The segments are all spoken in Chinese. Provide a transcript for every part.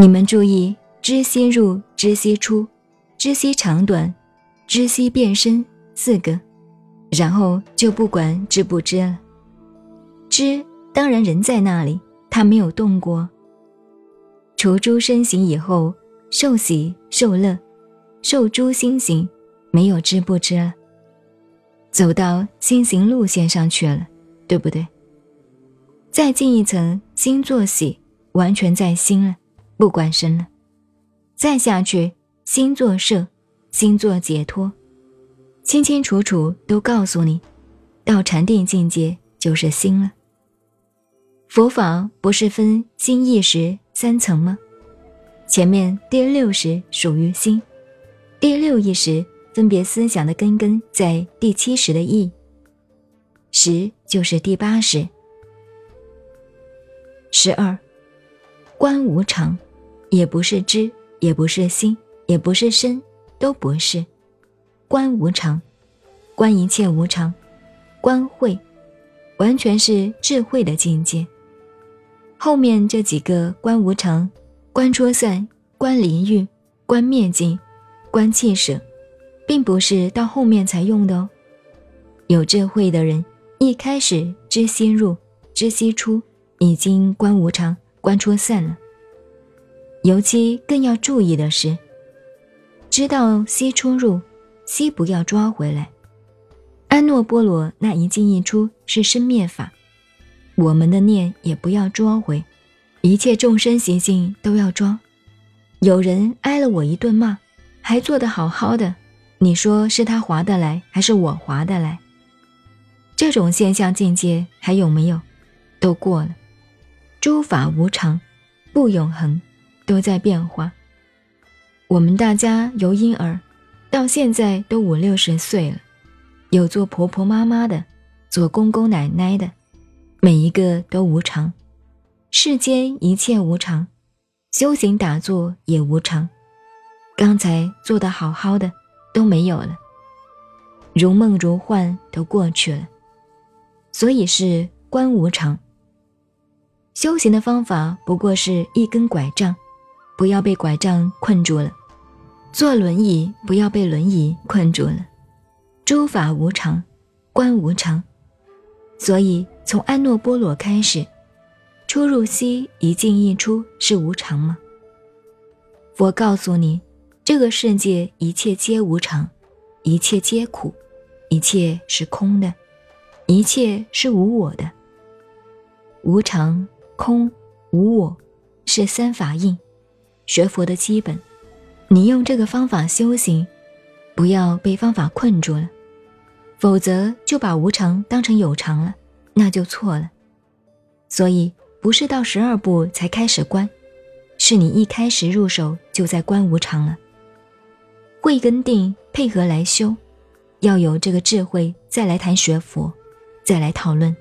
你们注意，知悉入，知悉出，知悉长短，知悉变身四个，然后就不管知不知了。知当然人在那里，他没有动过。除诸身形以后，受喜受乐，受诸心行，没有知不知了。走到心行路线上去了，对不对？再进一层，心作喜，完全在心了，不管身了。再下去，心作摄，心作解脱，清清楚楚都告诉你，到禅定境界就是心了。佛法不是分心意识三层吗？前面第六识属于心，第六意识分别思想的根根在第七识的意，识就是第八识。十二，观无常，也不是知，也不是心，也不是身，都不是。观无常，观一切无常，观慧，完全是智慧的境界。后面这几个观无常、观出散、观离欲、观灭尽、观气舍，并不是到后面才用的哦。有智慧的人，一开始知心入，知悉出。已经观无常，观出散了。尤其更要注意的是，知道息出入，息不要抓回来。安诺波罗那一进一出是生灭法，我们的念也不要抓回，一切众生习性都要抓。有人挨了我一顿骂，还做得好好的，你说是他划得来，还是我划得来？这种现象境界还有没有？都过了。诸法无常，不永恒，都在变化。我们大家由婴儿到现在都五六十岁了，有做婆婆妈妈的，做公公奶奶的，每一个都无常。世间一切无常，修行打坐也无常。刚才做的好好的都没有了，如梦如幻都过去了，所以是观无常。修行的方法不过是一根拐杖，不要被拐杖困住了；坐轮椅不要被轮椅困住了。诸法无常，观无常。所以从安诺波罗开始，出入息一进一出是无常吗？佛告诉你，这个世界一切皆无常，一切皆苦，一切是空的，一切是无我的，无常。空无我，是三法印，学佛的基本。你用这个方法修行，不要被方法困住了，否则就把无常当成有常了，那就错了。所以不是到十二步才开始观，是你一开始入手就在观无常了。慧跟定配合来修，要有这个智慧，再来谈学佛，再来讨论。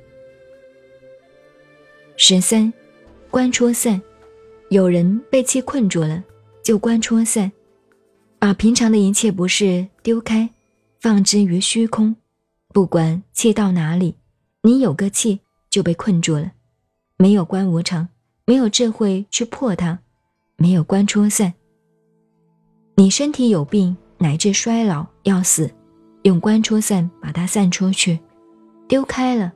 十三，观出散，有人被气困住了，就观戳散，把平常的一切不是丢开，放之于虚空，不管气到哪里，你有个气就被困住了，没有观无常，没有智慧去破它，没有观戳散。你身体有病乃至衰老要死，用观戳散把它散出去，丢开了，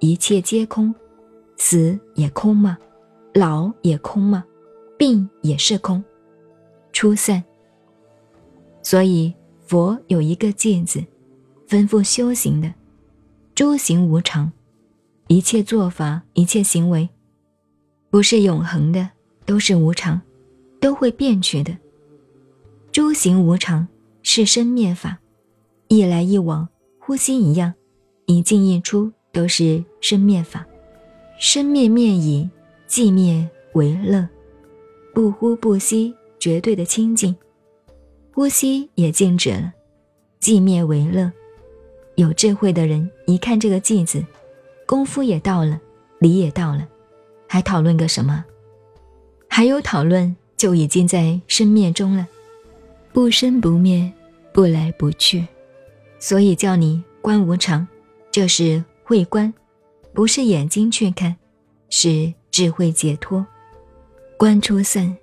一切皆空。死也空吗？老也空吗？病也是空，出散。所以佛有一个戒字，吩咐修行的：诸行无常，一切做法、一切行为，不是永恒的，都是无常，都会变去的。诸行无常是生灭法，一来一往，呼吸一样，一进一出都是生灭法。生灭灭已，寂灭为乐，不呼不吸，绝对的清净，呼吸也静止了，寂灭为乐。有智慧的人一看这个寂字，功夫也到了，理也到了，还讨论个什么？还有讨论，就已经在生灭中了，不生不灭，不来不去，所以叫你观无常，这是会观。不是眼睛去看，是智慧解脱，观出散。